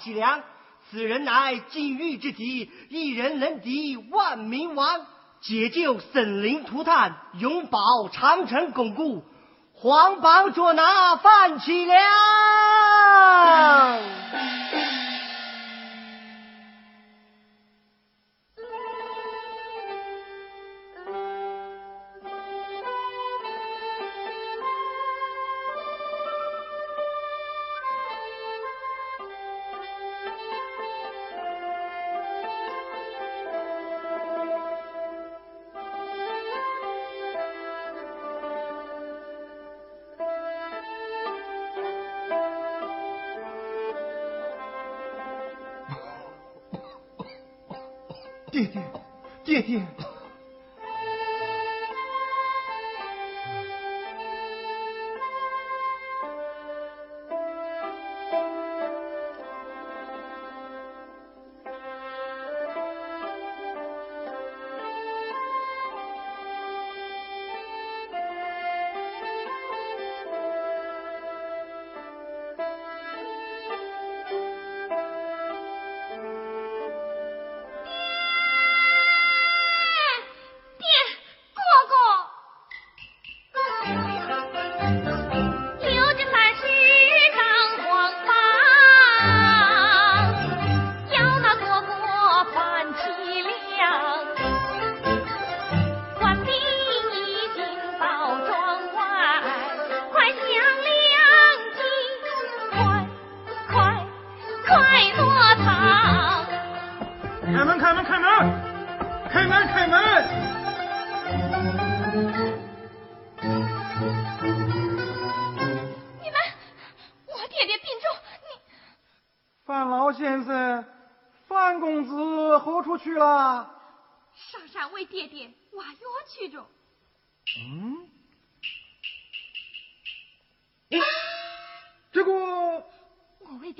童范启良。此人乃禁欲之敌，一人能敌万民王，解救森林涂炭，永保长城巩固。黄榜捉拿范启良。爹爹爹爹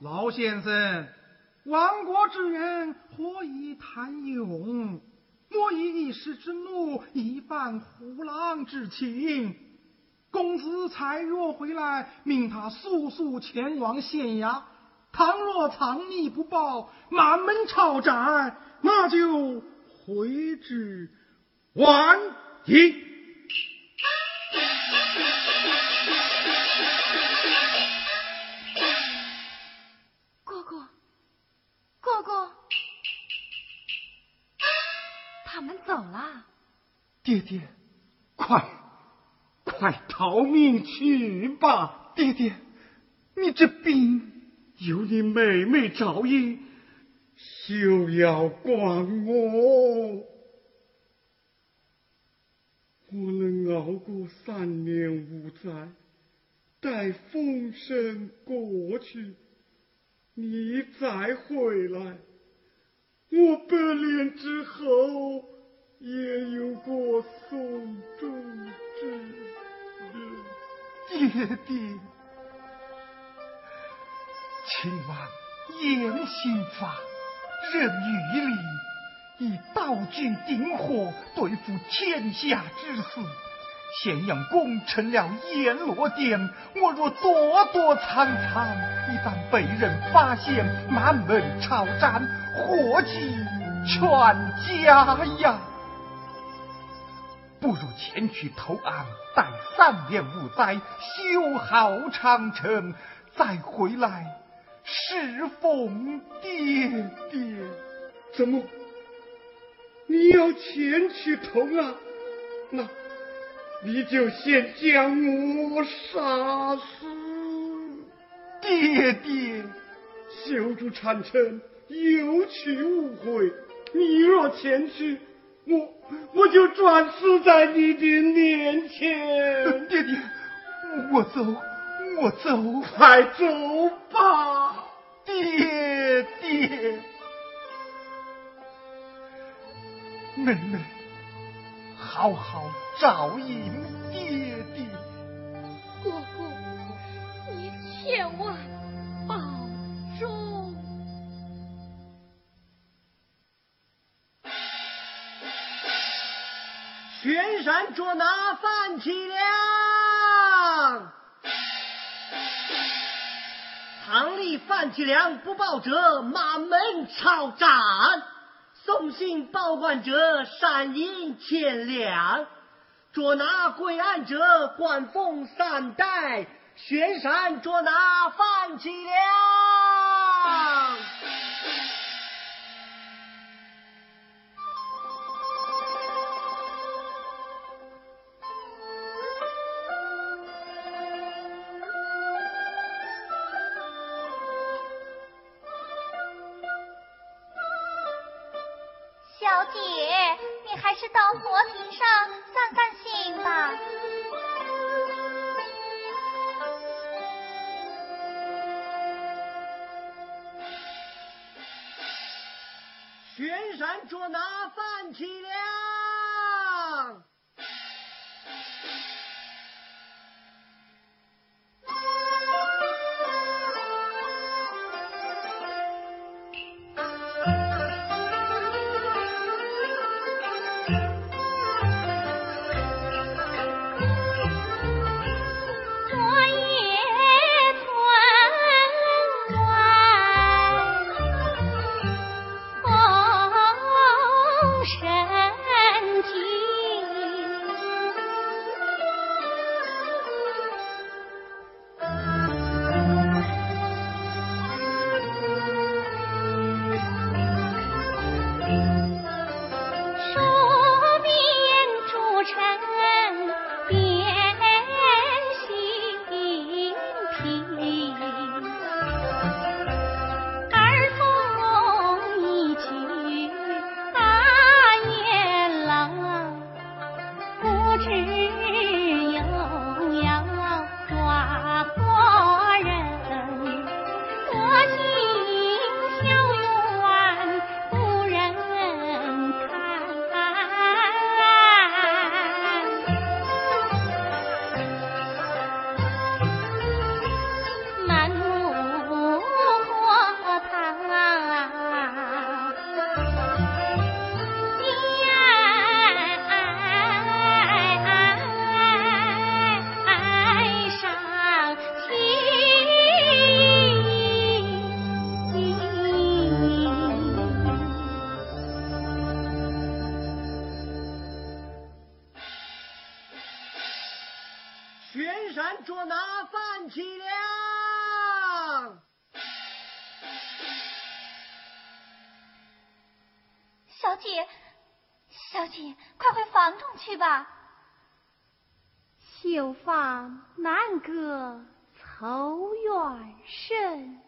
老先生，亡国之人何以谈勇？莫以一时之怒，一犯虎狼之情。公子才若回来，命他速速前往县衙。倘若藏匿不报，满门抄斩，那就回之。晚矣。爹爹，快，快逃命去吧！爹爹，你这病有你妹妹照应，休要管我。我能熬过三年五载，待风声过去，你再回来。我百年之后也有过送终之日，爹爹，秦王严刑法，任狱吏，以刀军鼎火对付天下之事。咸阳宫成了阎罗殿，我若躲躲藏藏，一旦被人发现，满门抄斩，祸及全家呀！不如前去投案，待三年五载，修好长城，再回来侍奉爹爹。怎么？你要前去投案？那？你就先将我杀死，爹爹，修筑长城有去无回。你若前去，我我就转死在你的面前。爹爹，我走，我走，快走吧，爹爹，妹妹，好好。照应爹山捉拿范启良，堂里范启良不报者，满门抄斩。送信报官者，赏银千两。捉拿归案者，官封三代；悬山捉拿范启良。小姐，小姐，快回房中去吧。绣房难隔愁怨深，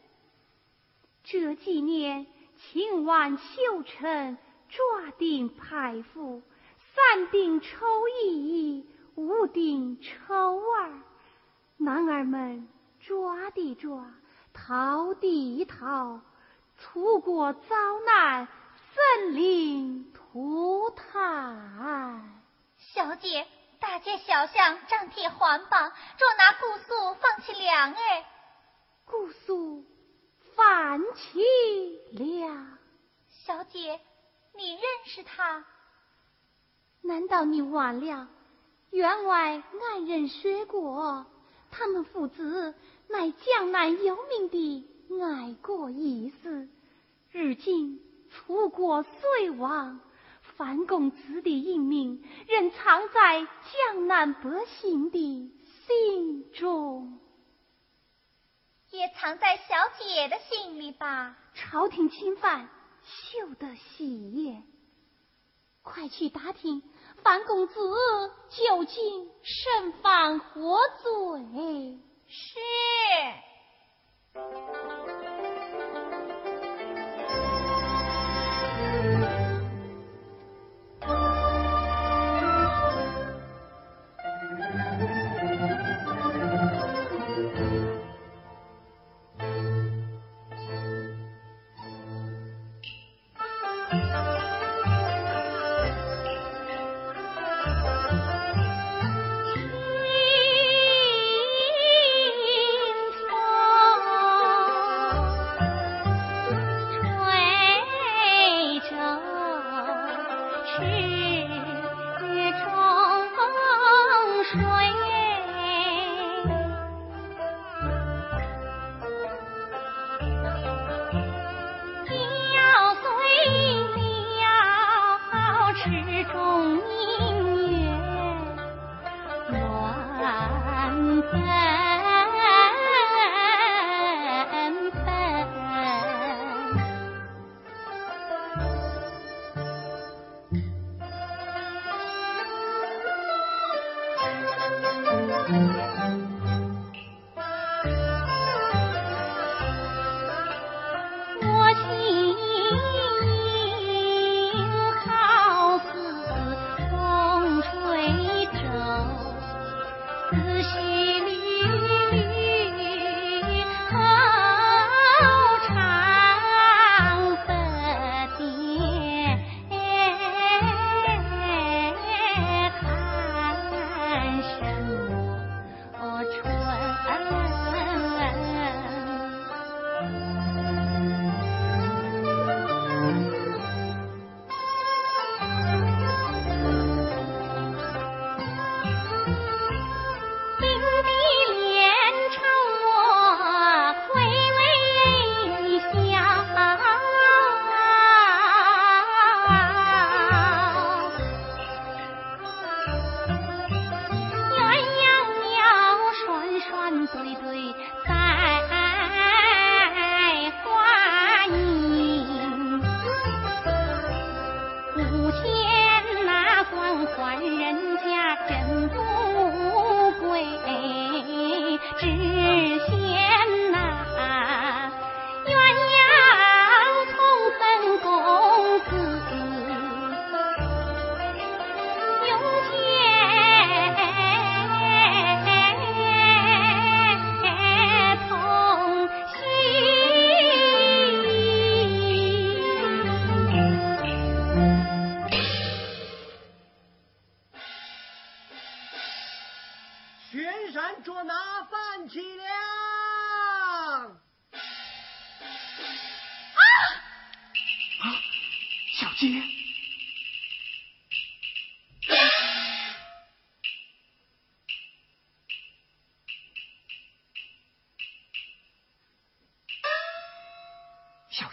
这几年秦万修成抓定排夫，三定抽一，五定抽儿，男儿们抓的抓，逃的逃，出国遭难，森林涂炭。小姐。大街小巷张贴环榜，捉拿姑苏放弃粮哎！姑苏放起粮，小姐，你认识他？难道你忘了？员外爱人说过，他们父子乃江南有名的爱国义士，如今楚国虽亡。范公子的英名仍藏在江南百姓的心中，也藏在小姐的心里吧。朝廷侵犯，休得喜悦。快去打听范公子究竟身犯何罪？是。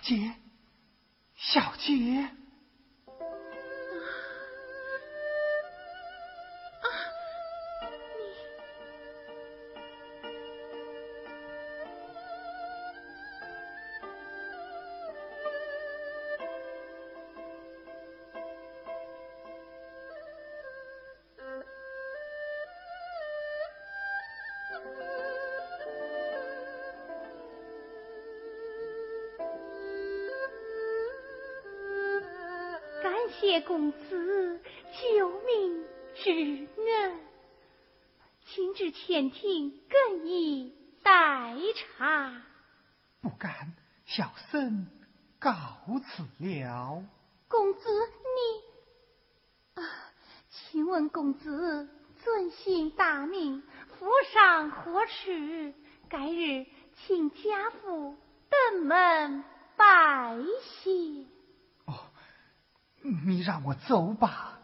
姐，小姐。上何处？改日请家父登门拜谢。哦你让我走吧，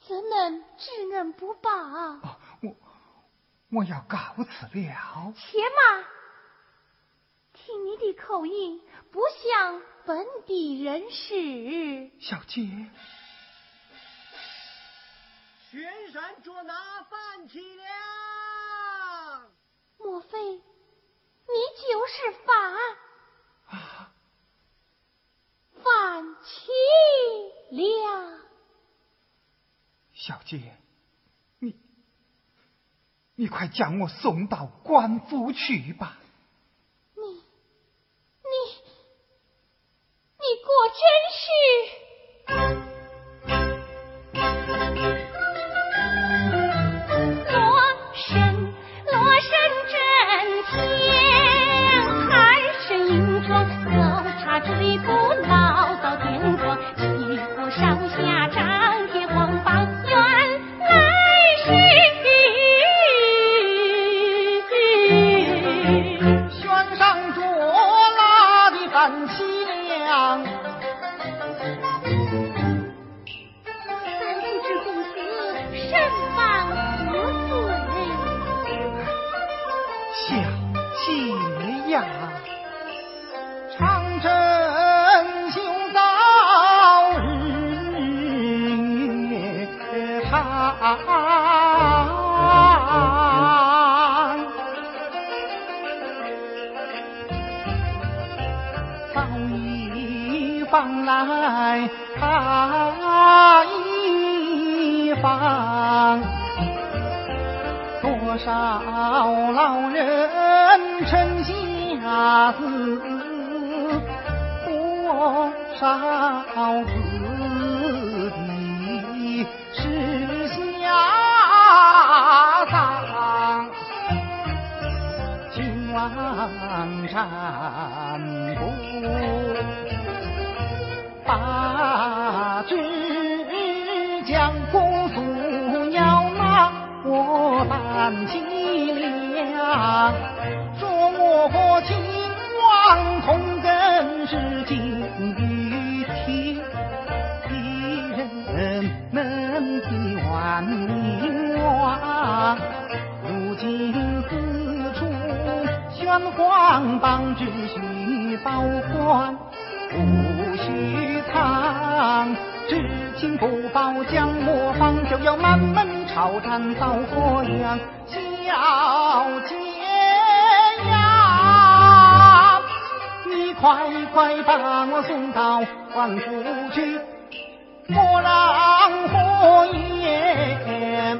怎能知恩不报？哦，我我要告辞了。且慢，听你的口音不像本地人士。小姐，玄山捉拿范启良，莫非你就是范？啊。范齐良，小姐，你你快将我送到官府去吧。大字多少字你是下葬青王占卜把志将公诉要拿我来凄凉皇榜只需报官，不许藏。知情不报，将我方就要满门抄斩，遭祸殃。小姐呀，你快快把我送到官府去，莫让祸延。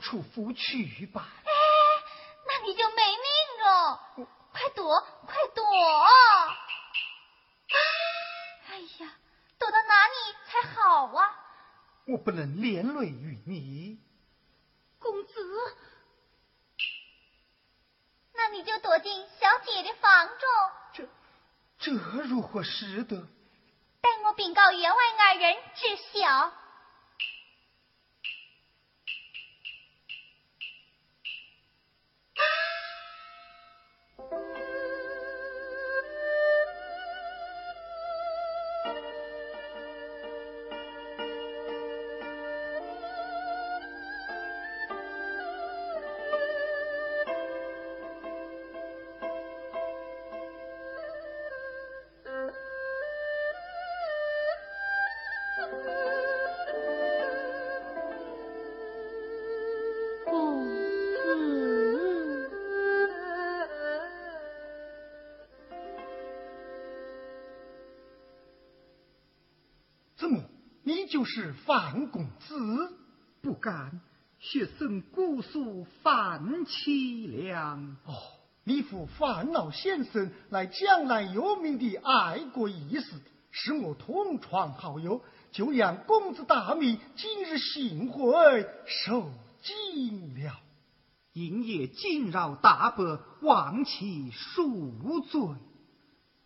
让我出府去吧。哎，那你就没命了！快躲，快躲！哎呀，躲到哪里才好啊？我不能连累于你，公子。那你就躲进小姐的房中。这这如何使得？待我禀告员外二人知晓。就是范公子，不敢，学生姑苏范凄凉。哦，你父范老先生乃江南有名的爱国义士，是我同窗好友，就让公子大名今日幸会受惊了，因夜惊扰大伯，望其恕罪。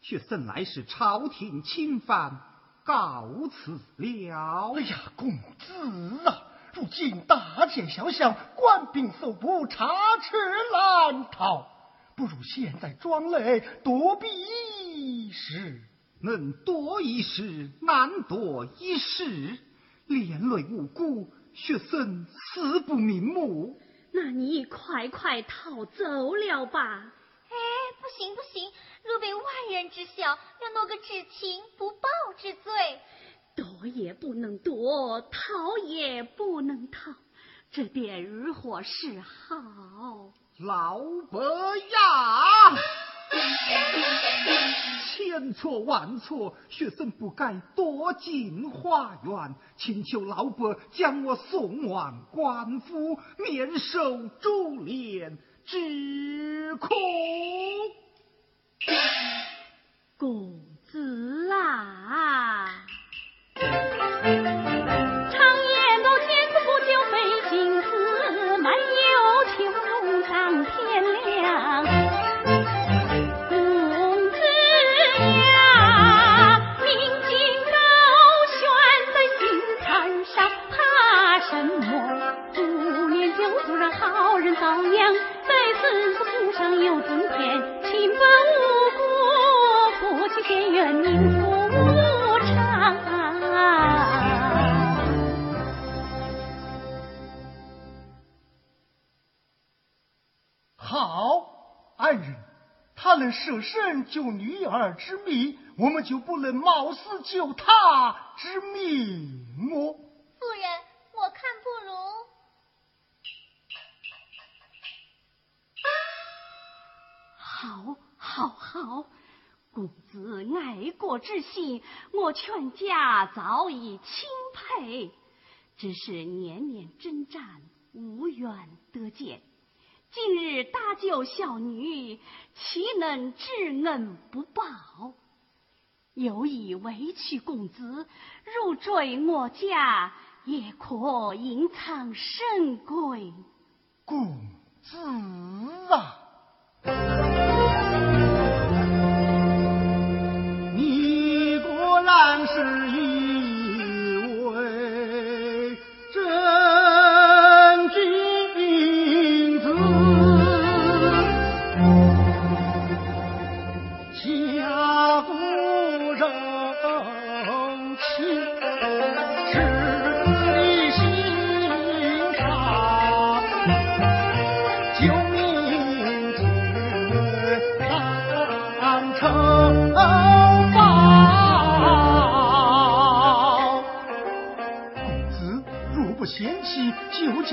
学生乃是朝廷钦犯。告辞了。哎呀，公子啊，如今大街小巷官兵搜捕，插翅难逃，不如现在装累，躲避一时。能躲一时，难躲一时，连累无辜，学生死不瞑目。那你快快逃走了吧。不行不行。若被外人知晓，要落个知情不报之罪。躲也不能躲，逃也不能逃，这便如何是好？老伯呀，千错万错，学生不该躲进花园，请求老伯将我送往官府，免受株连之苦。公子啊，好爱人他能舍身救女儿之命，我们就不能冒死救他之命么？夫人，我看不如。好，好，好！公子爱国之心，我全家早已钦佩。只是年年征战，无缘得见。今日搭救小女，岂能知恩不报？有意委屈公子入赘我家，也可隐藏身贵。公子啊，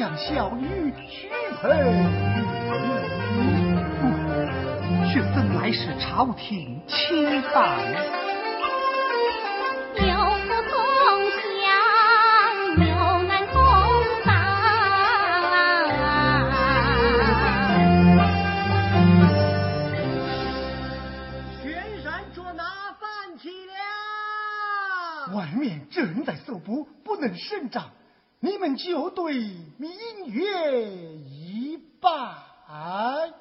就将小女许配。却怎来是朝廷钦犯？有福同享，有难同当。全山捉拿范启良。外面正在搜捕，不能胜仗。你们就对明月一拜。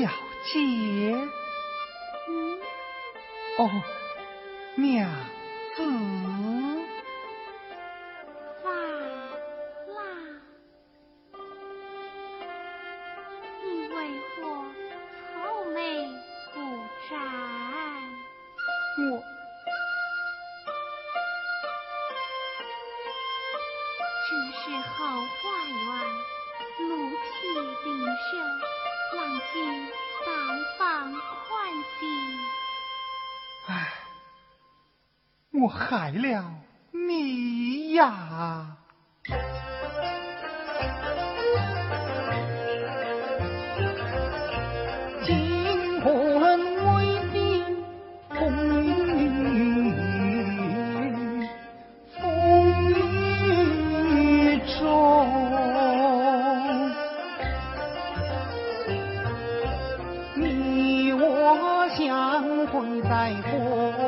小姐，嗯，哦，娘我害了你呀！金婚为定风雨，风雨中。你我相会在风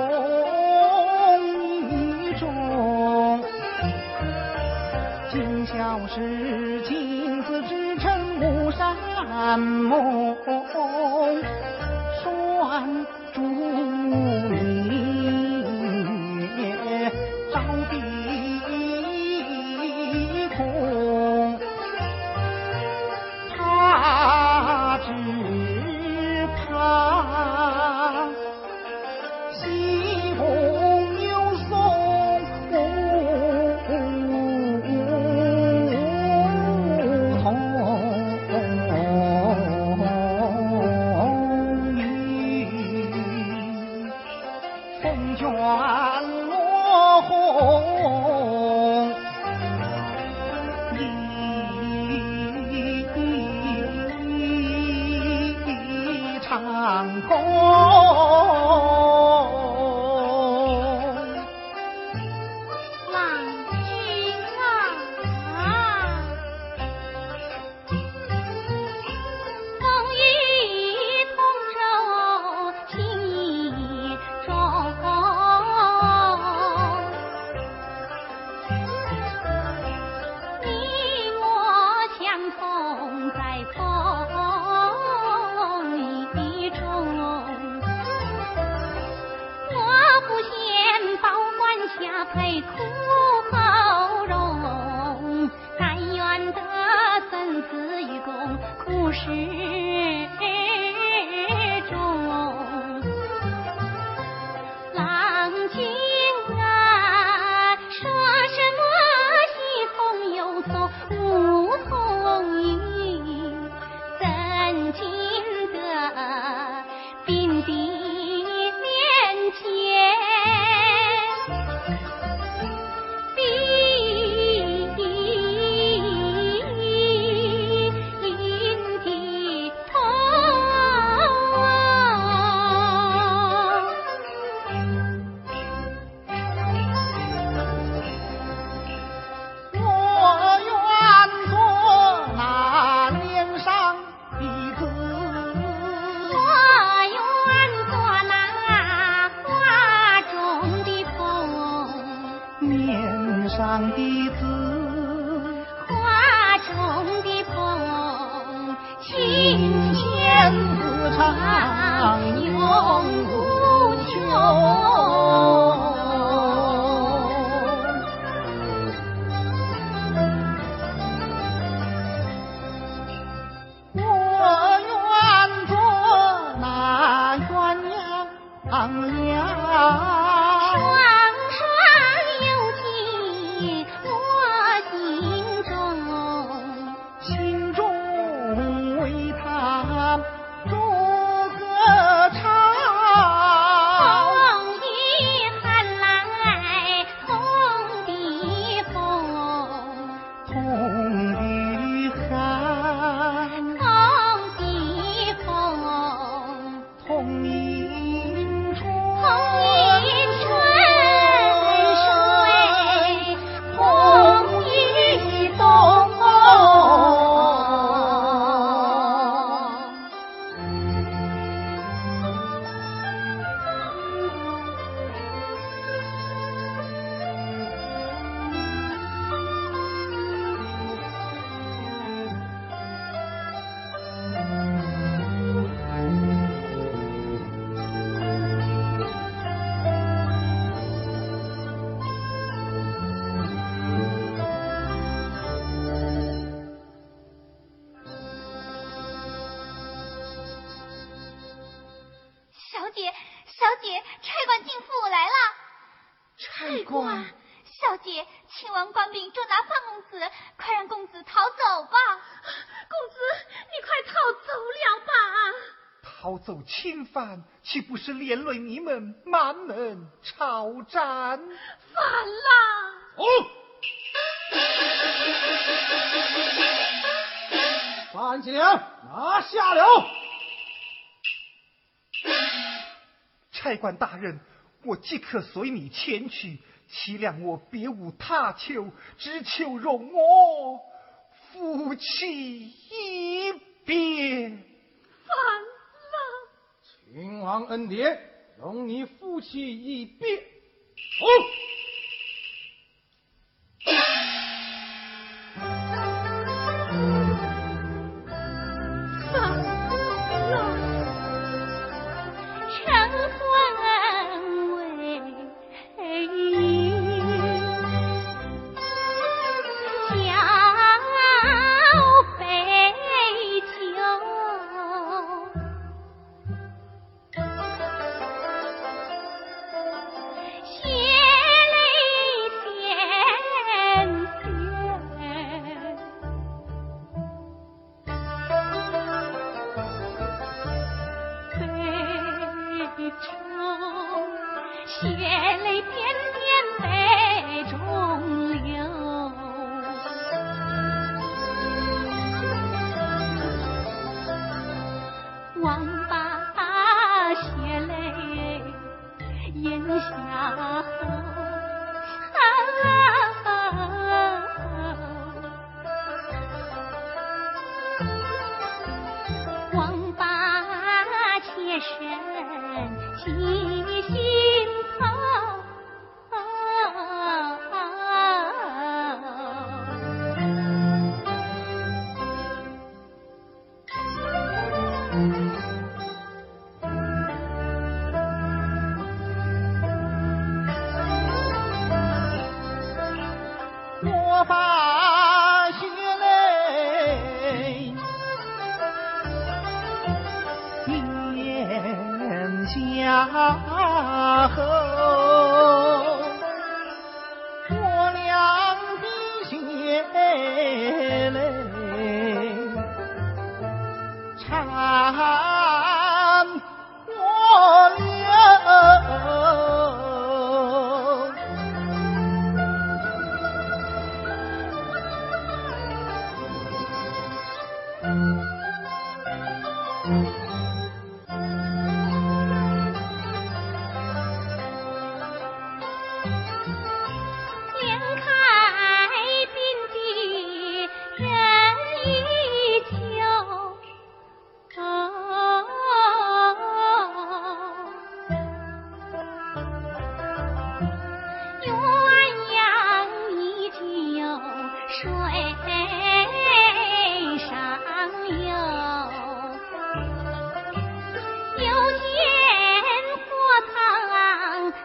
小时金丝织成巫山梦拴住配苦厚荣，甘愿得生死与共，苦时。犯岂不是连累你们满门抄斩？反了！哦，范继良拿下了。差官大人，我即刻随你前去。凄凉我别无他求，只求容我夫妻一别。秦王恩典，容你夫妻一别。哦。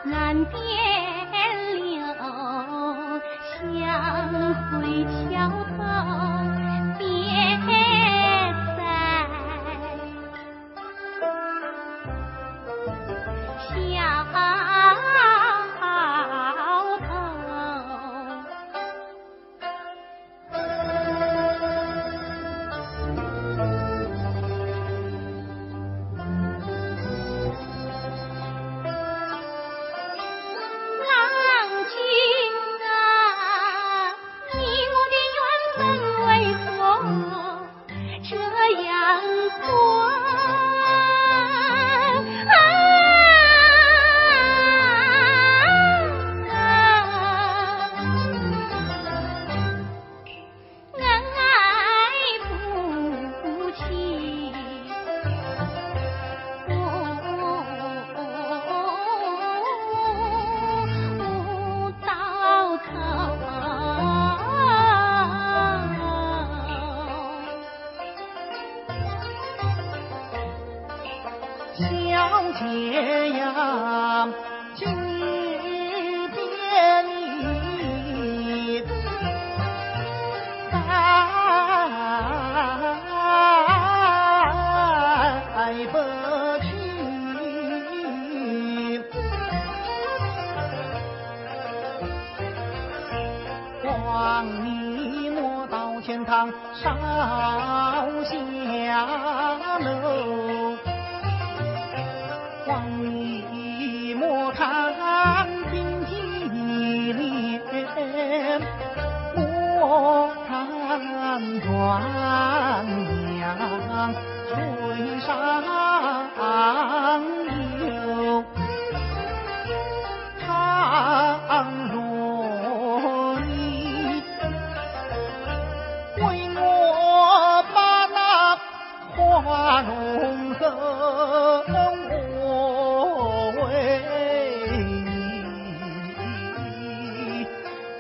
难辨望你莫到天堂烧香喽望你莫看金平年莫看端阳水上众生我为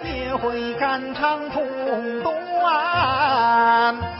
你也会肝肠痛断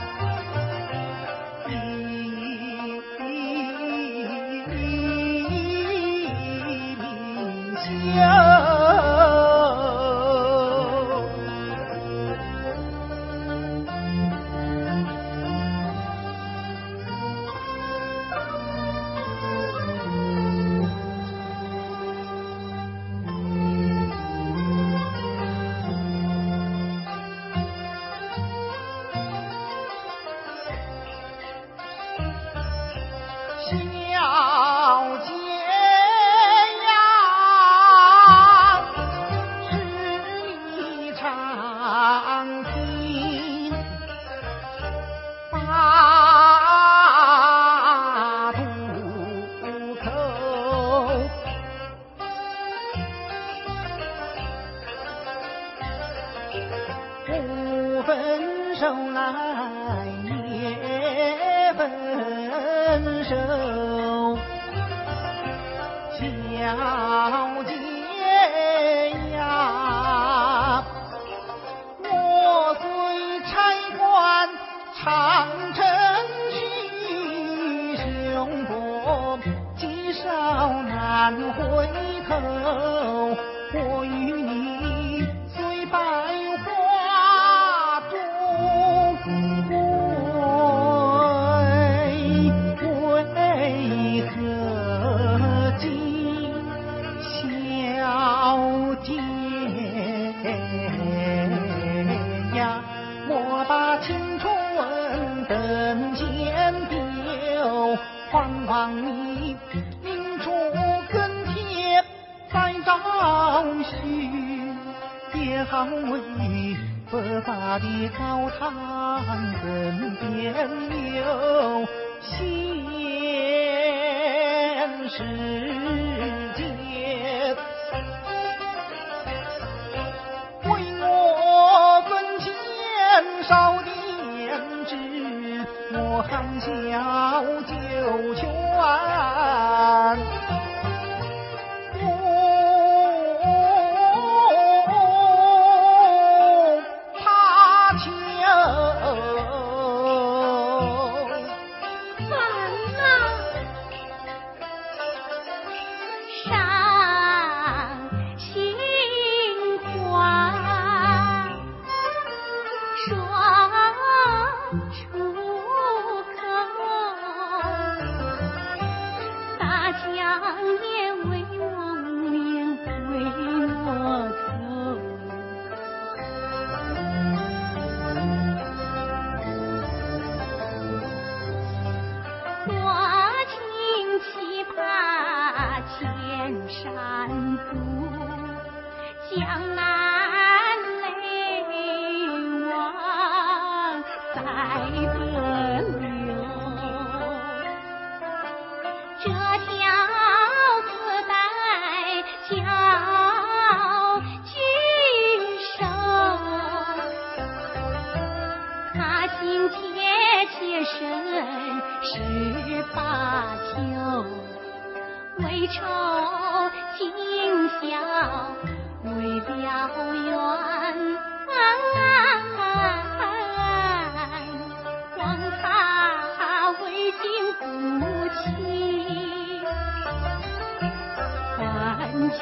伴君，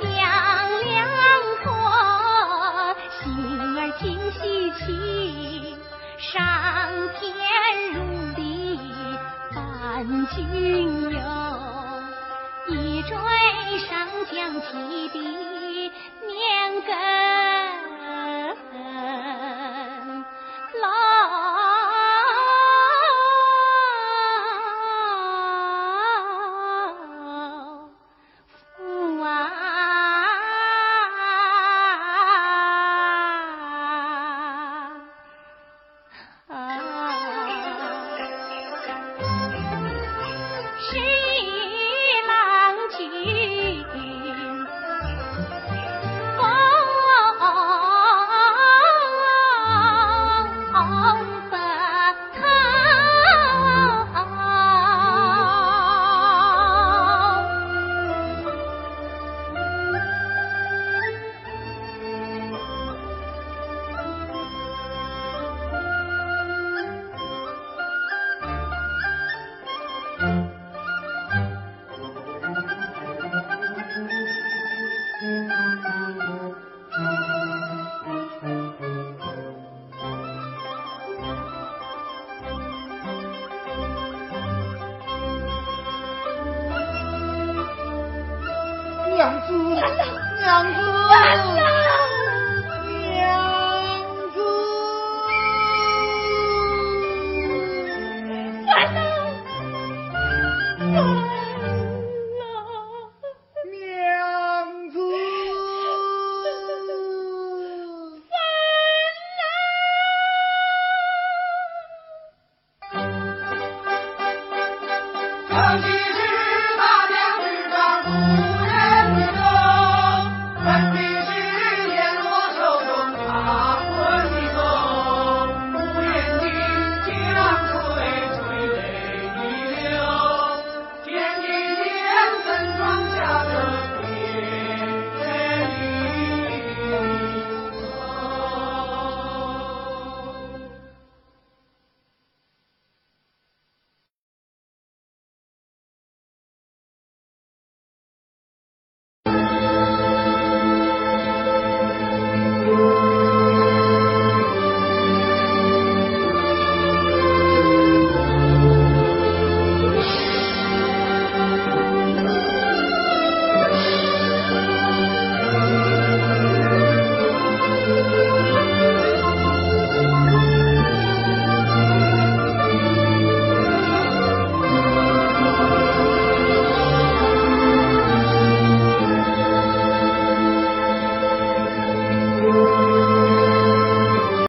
江两颗心儿紧系情，上天入地伴君游，一追上将几滴年根。